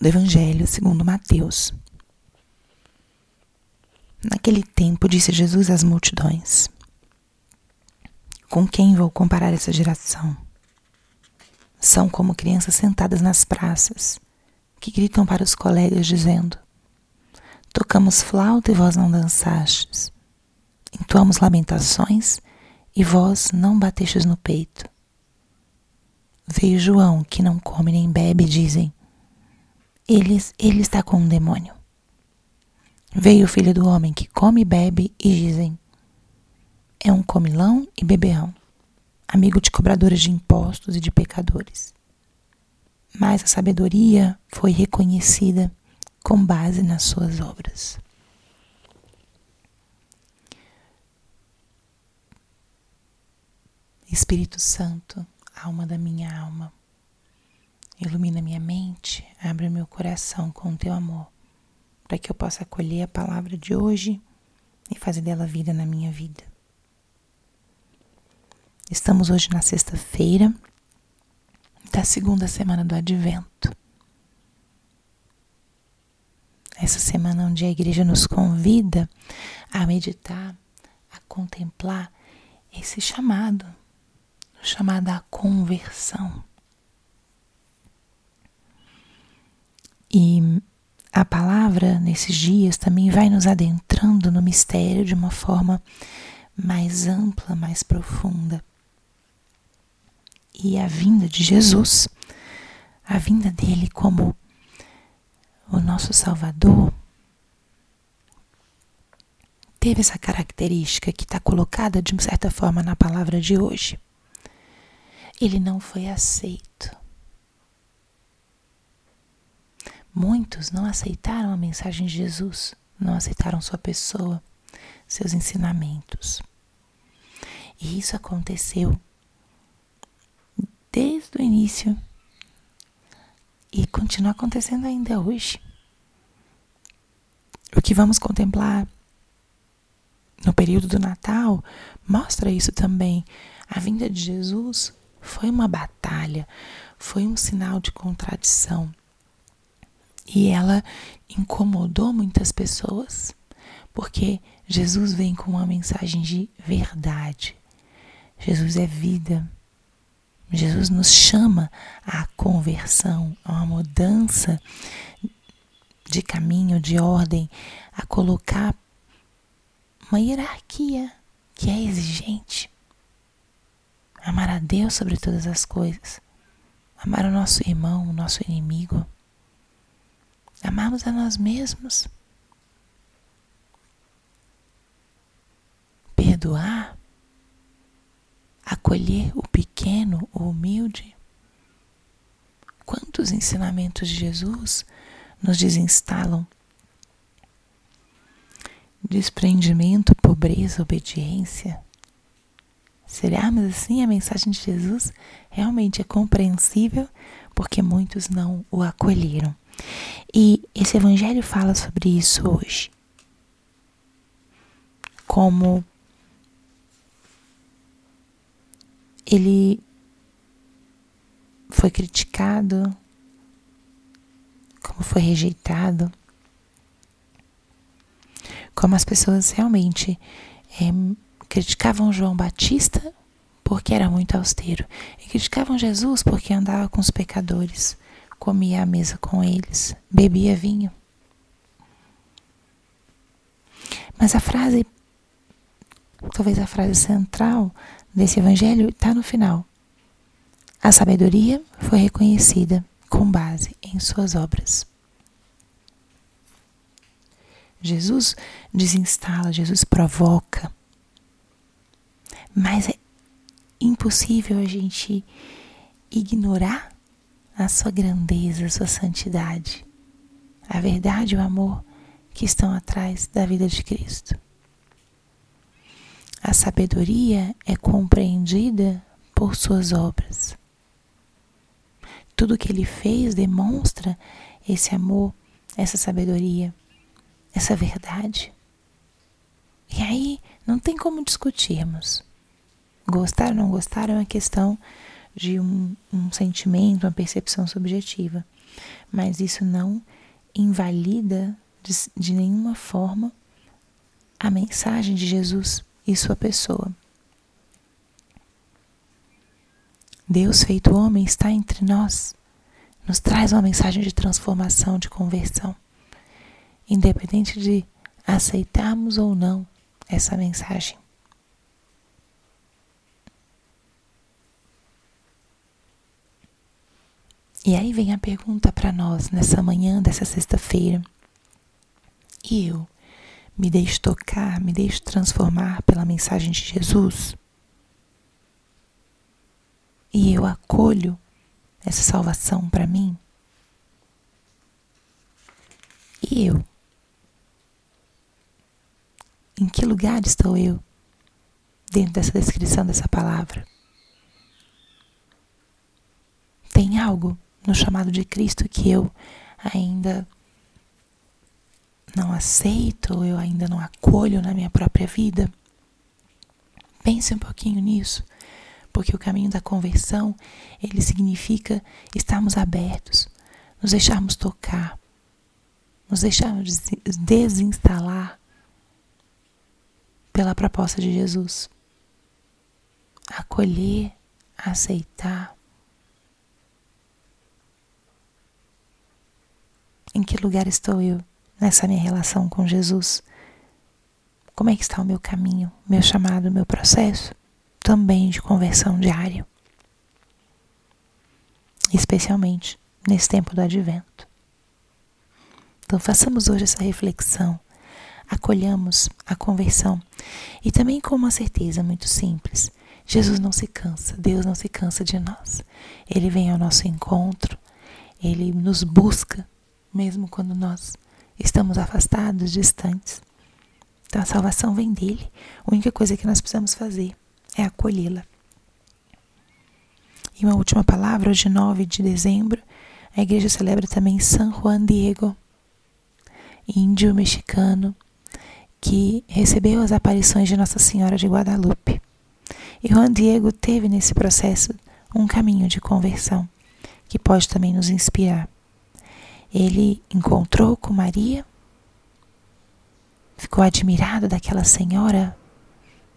do Evangelho segundo Mateus. Naquele tempo disse Jesus às multidões: Com quem vou comparar essa geração? São como crianças sentadas nas praças, que gritam para os colegas dizendo: Tocamos flauta e vós não dançastes. Entoamos lamentações e vós não batestes no peito. Veio João, que não come nem bebe, dizem: ele, ele está com um demônio. Veio o filho do homem que come e bebe, e dizem: É um comilão e bebeão, amigo de cobradores de impostos e de pecadores. Mas a sabedoria foi reconhecida com base nas suas obras. Espírito Santo, alma da minha alma, ilumina minha mente, abre meu coração com teu amor, para que eu possa acolher a palavra de hoje e fazer dela vida na minha vida. Estamos hoje na sexta-feira da segunda semana do Advento essa semana onde a igreja nos convida a meditar, a contemplar esse chamado, o chamado à conversão. E a palavra nesses dias também vai nos adentrando no mistério de uma forma mais ampla, mais profunda. E a vinda de Jesus, a vinda dele como o nosso Salvador teve essa característica que está colocada de certa forma na palavra de hoje. Ele não foi aceito. Muitos não aceitaram a mensagem de Jesus, não aceitaram sua pessoa, seus ensinamentos. E isso aconteceu desde o início e continua acontecendo ainda hoje. O que vamos contemplar no período do Natal mostra isso também. A vinda de Jesus foi uma batalha, foi um sinal de contradição. E ela incomodou muitas pessoas, porque Jesus vem com uma mensagem de verdade. Jesus é vida. Jesus nos chama à conversão, a uma mudança de caminho, de ordem, a colocar uma hierarquia que é exigente. Amar a Deus sobre todas as coisas. Amar o nosso irmão, o nosso inimigo. Amarmos a nós mesmos. Perdoar acolher o pequeno, o humilde? Quantos ensinamentos de Jesus nos desinstalam? Desprendimento, pobreza, obediência. Será, mas assim a mensagem de Jesus realmente é compreensível porque muitos não o acolheram. E esse evangelho fala sobre isso hoje. Como ele foi criticado, como foi rejeitado, como as pessoas realmente é, criticavam João Batista porque era muito austero e criticavam Jesus porque andava com os pecadores, comia à mesa com eles, bebia vinho. Mas a frase, talvez a frase central desse evangelho está no final. A sabedoria foi reconhecida com base em suas obras. Jesus desinstala, Jesus provoca. Mas é impossível a gente ignorar a sua grandeza, a sua santidade, a verdade e o amor que estão atrás da vida de Cristo. A sabedoria é compreendida por suas obras. Tudo que ele fez demonstra esse amor, essa sabedoria, essa verdade. E aí não tem como discutirmos. Gostar ou não gostar é uma questão de um, um sentimento, uma percepção subjetiva. Mas isso não invalida de, de nenhuma forma a mensagem de Jesus e sua pessoa. Deus feito homem está entre nós, nos traz uma mensagem de transformação, de conversão, independente de aceitarmos ou não essa mensagem. E aí vem a pergunta para nós nessa manhã dessa sexta-feira. E eu me deixo tocar, me deixo transformar pela mensagem de Jesus? E eu acolho essa salvação para mim? E eu? Em que lugar estou eu dentro dessa descrição dessa palavra? Tem algo no chamado de Cristo que eu ainda não aceito, eu ainda não acolho na minha própria vida? Pense um pouquinho nisso, porque o caminho da conversão, ele significa estarmos abertos, nos deixarmos tocar, nos deixarmos desinstalar pela proposta de Jesus. Acolher, aceitar, Em que lugar estou eu nessa minha relação com Jesus? Como é que está o meu caminho, meu chamado, meu processo? Também de conversão diária. Especialmente nesse tempo do advento. Então façamos hoje essa reflexão, acolhamos a conversão e também com uma certeza muito simples. Jesus não se cansa, Deus não se cansa de nós. Ele vem ao nosso encontro, ele nos busca mesmo quando nós estamos afastados, distantes. Então a salvação vem dele. A única coisa que nós precisamos fazer é acolhê-la. E uma última palavra, hoje 9 de dezembro, a igreja celebra também San Juan Diego, índio mexicano, que recebeu as aparições de Nossa Senhora de Guadalupe. E Juan Diego teve nesse processo um caminho de conversão que pode também nos inspirar ele encontrou com Maria, ficou admirado daquela senhora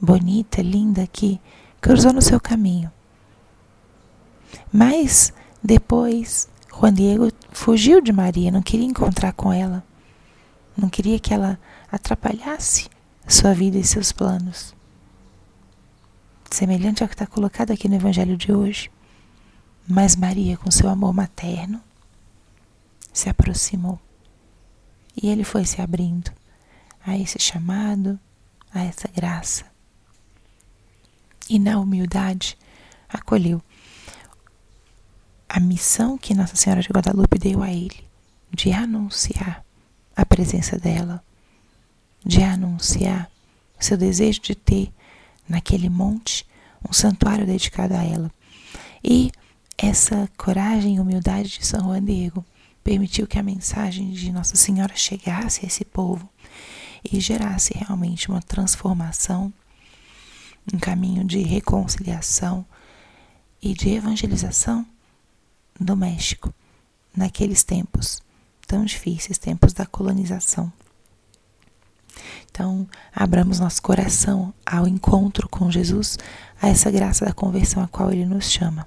bonita, linda que cruzou no seu caminho. Mas depois Juan Diego fugiu de Maria, não queria encontrar com ela, não queria que ela atrapalhasse sua vida e seus planos. Semelhante ao que está colocado aqui no Evangelho de hoje. Mas Maria, com seu amor materno, se aproximou. E ele foi se abrindo a esse chamado, a essa graça. E na humildade acolheu a missão que Nossa Senhora de Guadalupe deu a ele de anunciar a presença dela, de anunciar o seu desejo de ter naquele monte um santuário dedicado a ela. E essa coragem e humildade de São Juan Diego permitiu que a mensagem de Nossa Senhora chegasse a esse povo e gerasse realmente uma transformação, um caminho de reconciliação e de evangelização do México naqueles tempos tão difíceis, tempos da colonização. Então, abramos nosso coração ao encontro com Jesus, a essa graça da conversão a qual ele nos chama.